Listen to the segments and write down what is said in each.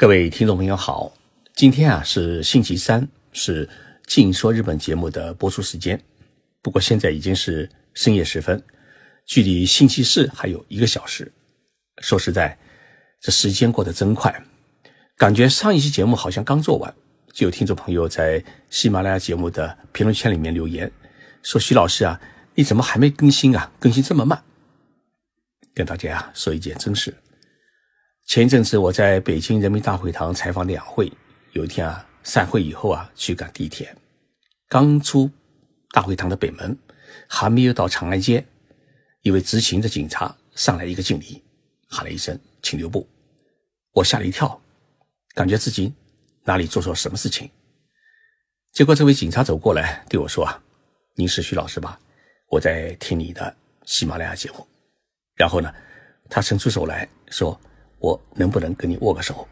各位听众朋友好，今天啊是星期三，是《静说日本》节目的播出时间。不过现在已经是深夜时分，距离星期四还有一个小时。说实在，这时间过得真快，感觉上一期节目好像刚做完，就有听众朋友在喜马拉雅节目的评论圈里面留言说：“徐老师啊，你怎么还没更新啊？更新这么慢？”跟大家啊说一件真事。前阵子我在北京人民大会堂采访两会，有一天啊，散会以后啊，去赶地铁，刚出大会堂的北门，还没有到长安街，一位执勤的警察上来一个敬礼，喊了一声“请留步”，我吓了一跳，感觉自己哪里做错什么事情。结果这位警察走过来对我说：“啊，您是徐老师吧？我在听你的喜马拉雅节目。”然后呢，他伸出手来说。我能不能跟你握个手？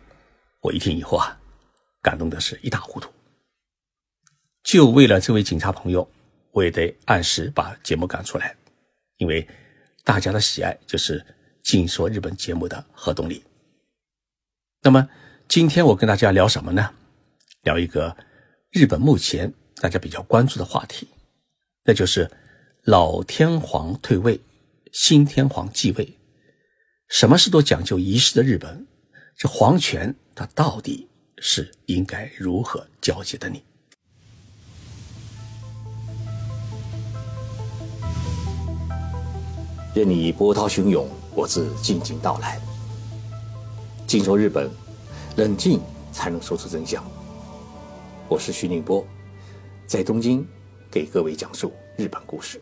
我一听以后啊，感动的是一塌糊涂。就为了这位警察朋友，我也得按时把节目赶出来，因为大家的喜爱就是《静说日本》节目的核动力。那么今天我跟大家聊什么呢？聊一个日本目前大家比较关注的话题，那就是老天皇退位，新天皇继位。什么事都讲究仪式的日本，这皇权它到底是应该如何交接的呢？任你波涛汹涌，我自静静到来。静说日本，冷静才能说出真相。我是徐宁波，在东京给各位讲述日本故事。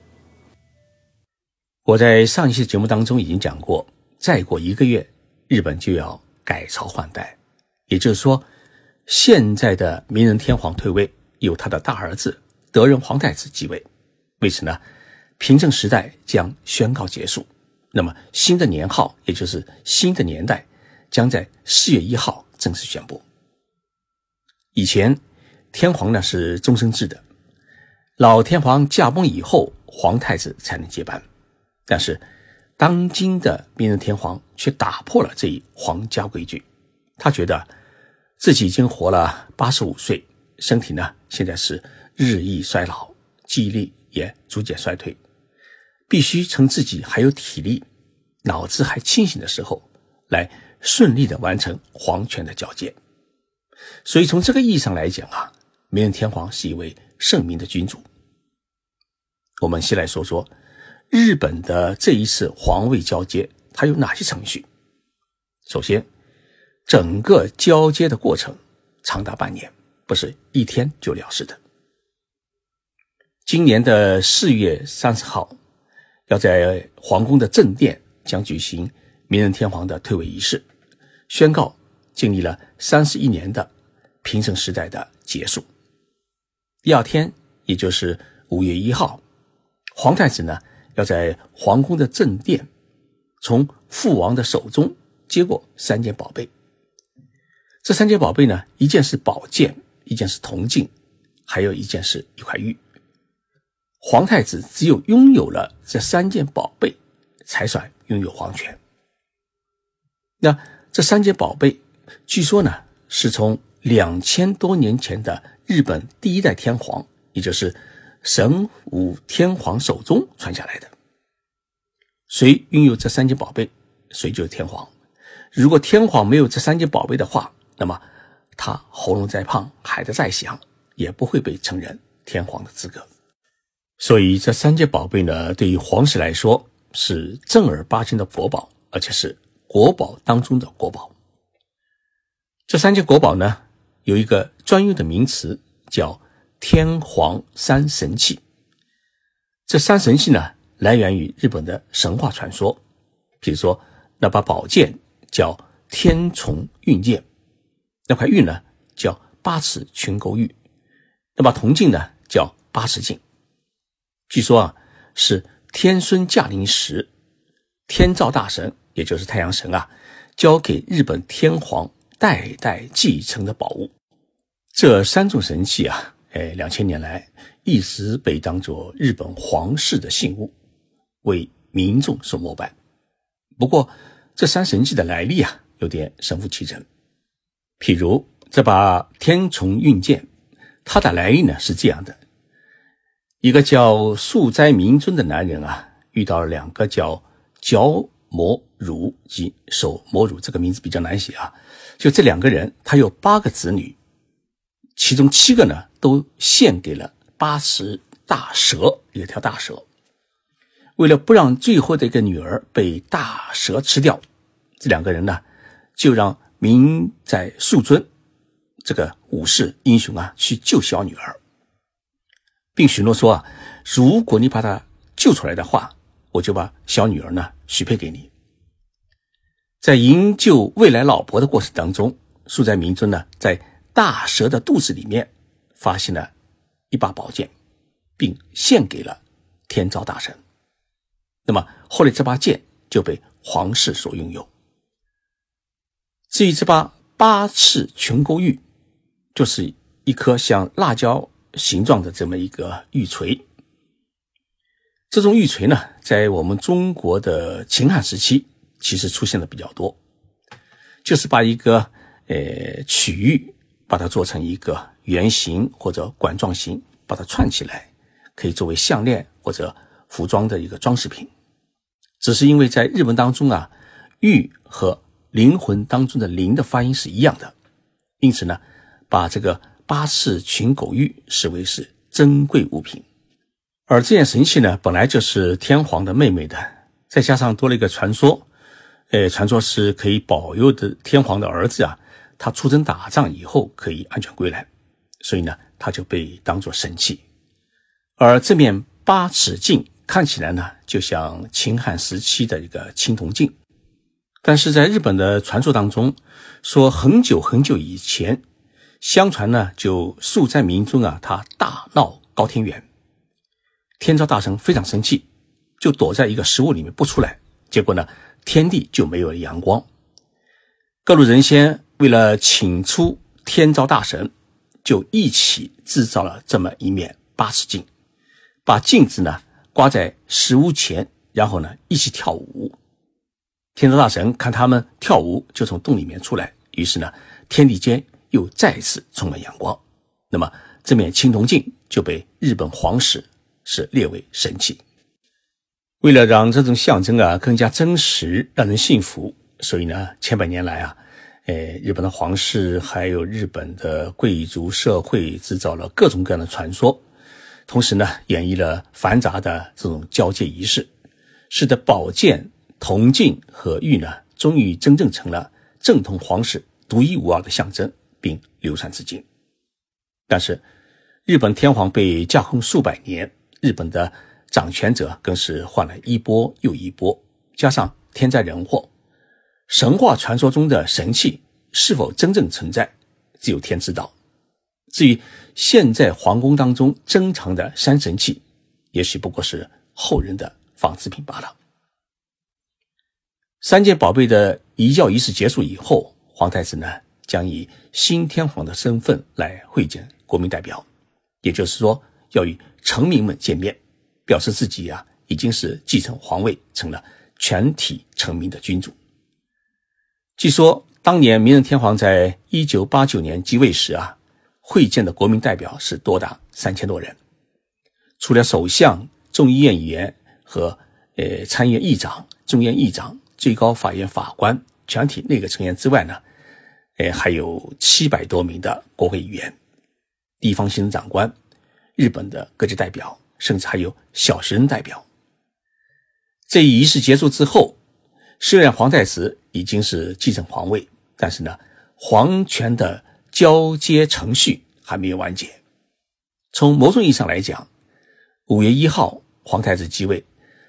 我在上一期节目当中已经讲过。再过一个月，日本就要改朝换代，也就是说，现在的明仁天皇退位，由他的大儿子德仁皇太子继位。为此呢，平成时代将宣告结束。那么新的年号，也就是新的年代，将在四月一号正式宣布。以前天皇呢是终身制的，老天皇驾崩以后，皇太子才能接班，但是。当今的明仁天皇却打破了这一皇家规矩，他觉得自己已经活了八十五岁，身体呢现在是日益衰老，记忆力也逐渐衰退，必须趁自己还有体力、脑子还清醒的时候，来顺利的完成皇权的交接。所以从这个意义上来讲啊，明仁天皇是一位圣明的君主。我们先来说说。日本的这一次皇位交接，它有哪些程序？首先，整个交接的过程长达半年，不是一天就了事的。今年的四月三十号，要在皇宫的正殿将举行明仁天皇的退位仪式，宣告经历了三十一年的平成时代的结束。第二天，也就是五月一号，皇太子呢？要在皇宫的正殿，从父王的手中接过三件宝贝。这三件宝贝呢，一件是宝剑，一件是铜镜，还有一件是一块玉。皇太子只有拥有了这三件宝贝，才算拥有皇权。那这三件宝贝，据说呢，是从两千多年前的日本第一代天皇，也就是。神武天皇手中传下来的，谁拥有这三件宝贝，谁就是天皇。如果天皇没有这三件宝贝的话，那么他喉咙再胖，喊得再响，也不会被承认天皇的资格。所以这三件宝贝呢，对于皇室来说是正儿八经的国宝，而且是国宝当中的国宝。这三件国宝呢，有一个专用的名词叫。天皇三神器，这三神器呢，来源于日本的神话传说。比如说，那把宝剑叫天虫运剑，那块玉呢叫八尺群勾玉，那把铜镜呢叫八尺镜。据说啊，是天孙驾临时，天照大神，也就是太阳神啊，交给日本天皇代代继承的宝物。这三种神器啊。哎，两千年来一直被当作日本皇室的信物，为民众所膜拜。不过，这三神器的来历啊，有点神乎其神。譬如这把天丛运剑，它的来历呢是这样的：一个叫素斋明尊的男人啊，遇到了两个叫角摩汝及手摩汝，这个名字比较难写啊。就这两个人，他有八个子女，其中七个呢都献给了八十大蛇，一条大蛇。为了不让最后的一个女儿被大蛇吃掉，这两个人呢就让明在素尊这个武士英雄啊去救小女儿，并许诺说啊，如果你把她救出来的话，我就把小女儿呢许配给你。在营救未来老婆的过程当中，素在明尊呢在大蛇的肚子里面发现了一把宝剑，并献给了天照大神。那么后来这把剑就被皇室所拥有。至于这把八尺群钩玉，就是一颗像辣椒形状的这么一个玉锤。这种玉锤呢，在我们中国的秦汉时期其实出现的比较多，就是把一个呃曲玉，把它做成一个圆形或者管状形，把它串起来，可以作为项链或者服装的一个装饰品。只是因为在日文当中啊，玉和灵魂当中的灵的发音是一样的，因此呢，把这个八世群狗玉视为是珍贵物品。而这件神器呢，本来就是天皇的妹妹的，再加上多了一个传说，呃，传说是可以保佑的天皇的儿子啊，他出征打仗以后可以安全归来，所以呢，他就被当作神器。而这面八尺镜。看起来呢，就像秦汉时期的一个青铜镜，但是在日本的传说当中，说很久很久以前，相传呢，就素在明尊啊，他大闹高天原，天照大神非常生气，就躲在一个食物里面不出来，结果呢，天地就没有了阳光。各路人仙为了请出天照大神，就一起制造了这么一面八尺镜，把镜子呢。挂在石屋前，然后呢一起跳舞。天照大神看他们跳舞，就从洞里面出来。于是呢，天地间又再次充满阳光。那么这面青铜镜就被日本皇室是列为神器。为了让这种象征啊更加真实，让人信服，所以呢，千百年来啊，呃，日本的皇室还有日本的贵族社会制造了各种各样的传说。同时呢，演绎了繁杂的这种交接仪式，使得宝剑、铜镜和玉呢，终于真正成了正统皇室独一无二的象征，并流传至今。但是，日本天皇被架空数百年，日本的掌权者更是换了一波又一波，加上天灾人祸，神话传说中的神器是否真正存在，只有天知道。至于现在皇宫当中珍藏的山神器，也许不过是后人的仿制品罢了。三件宝贝的移教仪式结束以后，皇太子呢将以新天皇的身份来会见国民代表，也就是说要与臣民们见面，表示自己啊已经是继承皇位，成了全体臣民的君主。据说当年明仁天皇在一九八九年继位时啊。会见的国民代表是多达三千多人，除了首相、众议院议员和呃参议院议长、众议院议长、最高法院法官、全体内阁成员之外呢，呃还有七百多名的国会议员、地方行政长官、日本的各级代表，甚至还有小学生代表。这一仪式结束之后，虽然皇太子已经是继承皇位，但是呢，皇权的。交接程序还没有完结。从某种意义上来讲，五月一号皇太子继位，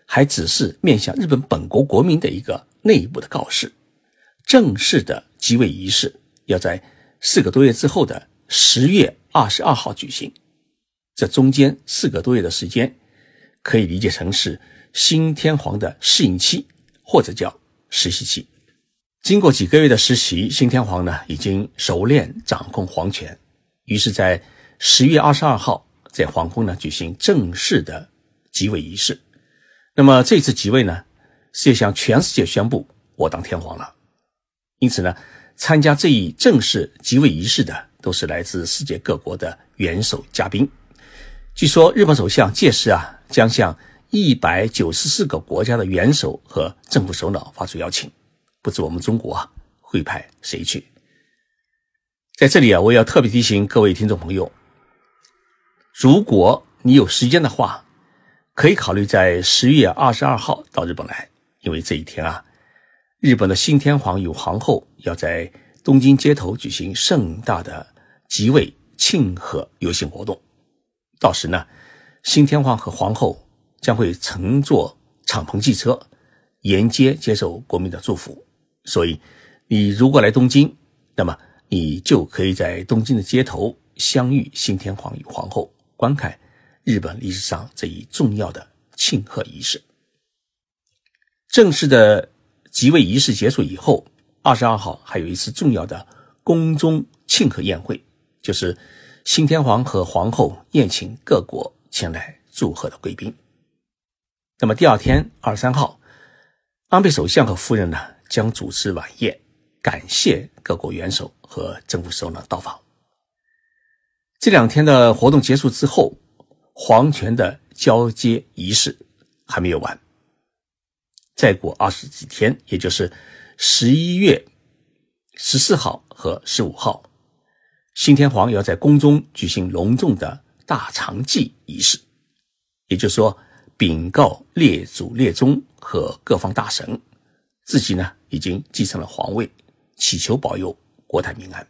还只是面向日本本国国民的一个内部的告示。正式的继位仪式要在四个多月之后的十月二十二号举行。这中间四个多月的时间，可以理解成是新天皇的适应期，或者叫实习期。经过几个月的实习，新天皇呢已经熟练掌控皇权，于是，在十月二十二号，在皇宫呢举行正式的即位仪式。那么这次即位呢，是要向全世界宣布我当天皇了。因此呢，参加这一正式即位仪式的都是来自世界各国的元首嘉宾。据说日本首相届时啊，将向一百九十四个国家的元首和政府首脑发出邀请，不知我们中国会派谁去？在这里啊，我要特别提醒各位听众朋友，如果你有时间的话，可以考虑在十月二十二号到日本来，因为这一天啊，日本的新天皇与皇后要在东京街头举行盛大的即位庆贺游行活动。到时呢，新天皇和皇后将会乘坐敞篷汽车沿街接受国民的祝福。所以，你如果来东京，那么你就可以在东京的街头相遇新天皇与皇后，观看日本历史上这一重要的庆贺仪式。正式的即位仪式结束以后，二十二号还有一次重要的宫中庆贺宴会，就是新天皇和皇后宴请各国前来祝贺的贵宾。那么第二天，二十三号，安倍首相和夫人呢将主持晚宴，感谢各国元首和政府首脑到访。这两天的活动结束之后，皇权的交接仪式还没有完。再过二十几天，也就是十一月十四号和十五号，新天皇要在宫中举行隆重的大长祭仪式，也就是说，禀告列祖列宗和各方大神，自己呢已经继承了皇位，祈求保佑国泰民安。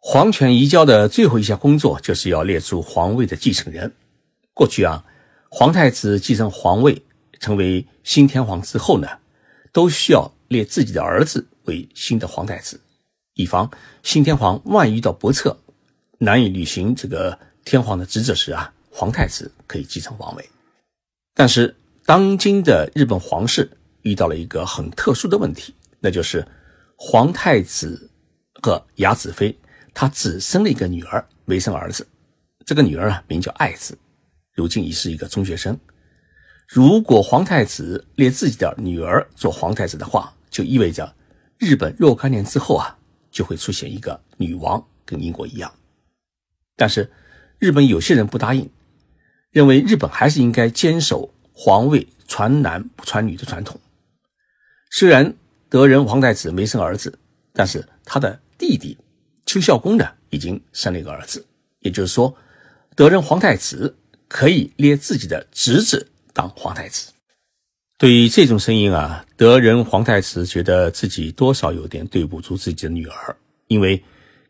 皇权移交的最后一项工作，就是要列出皇位的继承人。过去啊，皇太子继承皇位。成为新天皇之后呢，都需要列自己的儿子为新的皇太子，以防新天皇万一遇到不测，难以履行这个天皇的职责时啊，皇太子可以继承皇位。但是当今的日本皇室遇到了一个很特殊的问题，那就是皇太子和雅子妃他只生了一个女儿，没生儿子。这个女儿啊，名叫爱子，如今已是一个中学生。如果皇太子列自己的女儿做皇太子的话，就意味着日本若干年之后啊，就会出现一个女王，跟英国一样。但是日本有些人不答应，认为日本还是应该坚守皇位传男不传女的传统。虽然德仁皇太子没生儿子，但是他的弟弟邱孝公呢，已经生了一个儿子。也就是说，德仁皇太子可以列自己的侄子。当皇太子，对于这种声音啊，德仁皇太子觉得自己多少有点对不住自己的女儿，因为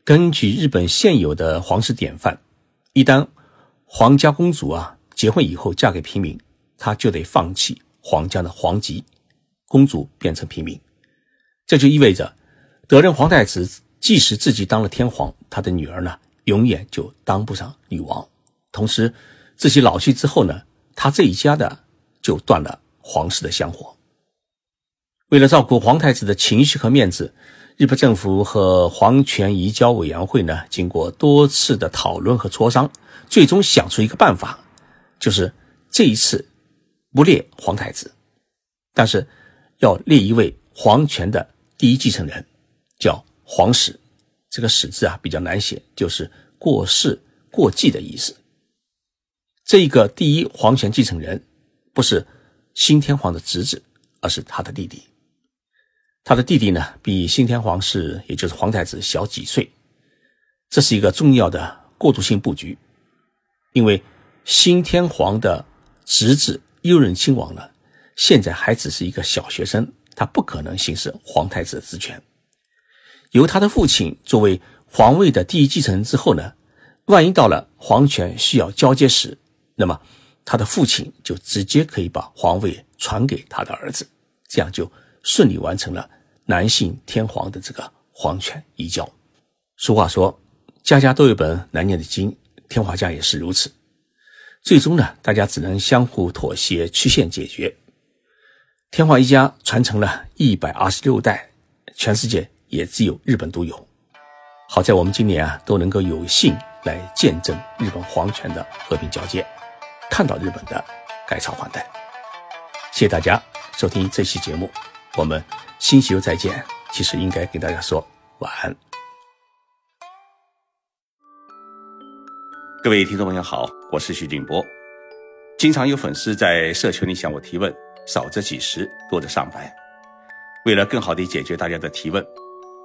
根据日本现有的皇室典范，一旦皇家公主啊结婚以后嫁给平民，她就得放弃皇家的皇籍，公主变成平民，这就意味着德仁皇太子即使自己当了天皇，他的女儿呢永远就当不上女王，同时自己老去之后呢。他这一家的就断了皇室的香火。为了照顾皇太子的情绪和面子，日本政府和皇权移交委员会呢，经过多次的讨论和磋商，最终想出一个办法，就是这一次不列皇太子，但是要立一位皇权的第一继承人，叫皇史。这个“史”字啊比较难写，就是过世、过继的意思。这个第一皇权继承人不是新天皇的侄子，而是他的弟弟。他的弟弟呢，比新天皇是也就是皇太子小几岁。这是一个重要的过渡性布局，因为新天皇的侄子右任亲王呢，现在还只是一个小学生，他不可能行使皇太子的职权。由他的父亲作为皇位的第一继承人之后呢，万一到了皇权需要交接时，那么，他的父亲就直接可以把皇位传给他的儿子，这样就顺利完成了男性天皇的这个皇权移交。俗话说，家家都有本难念的经，天华家也是如此。最终呢，大家只能相互妥协，曲线解决。天皇一家传承了一百二十六代，全世界也只有日本独有。好在我们今年啊，都能够有幸来见证日本皇权的和平交接。看到日本的改朝换代，谢谢大家收听这期节目，我们新喜又再见。其实应该给大家说。晚安。各位听众朋友好，我是徐静波。经常有粉丝在社群里向我提问，少则几十，多则上百。为了更好地解决大家的提问，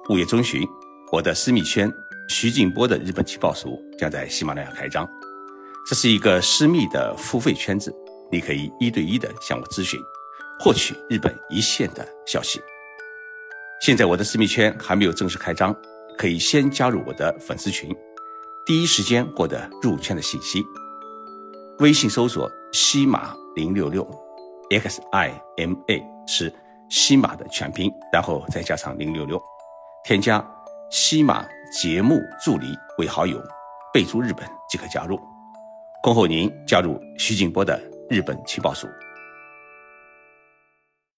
五月中旬，我的私密圈徐静波的日本情报署将在喜马拉雅开张。这是一个私密的付费圈子，你可以一对一的向我咨询，获取日本一线的消息。现在我的私密圈还没有正式开张，可以先加入我的粉丝群，第一时间获得入圈的信息。微信搜索“西马零六六 ”，X I M A 是。西马的全拼，然后再加上零六六，添加西马节目助理为好友，备注日本即可加入。恭候您加入徐静波的日本情报署。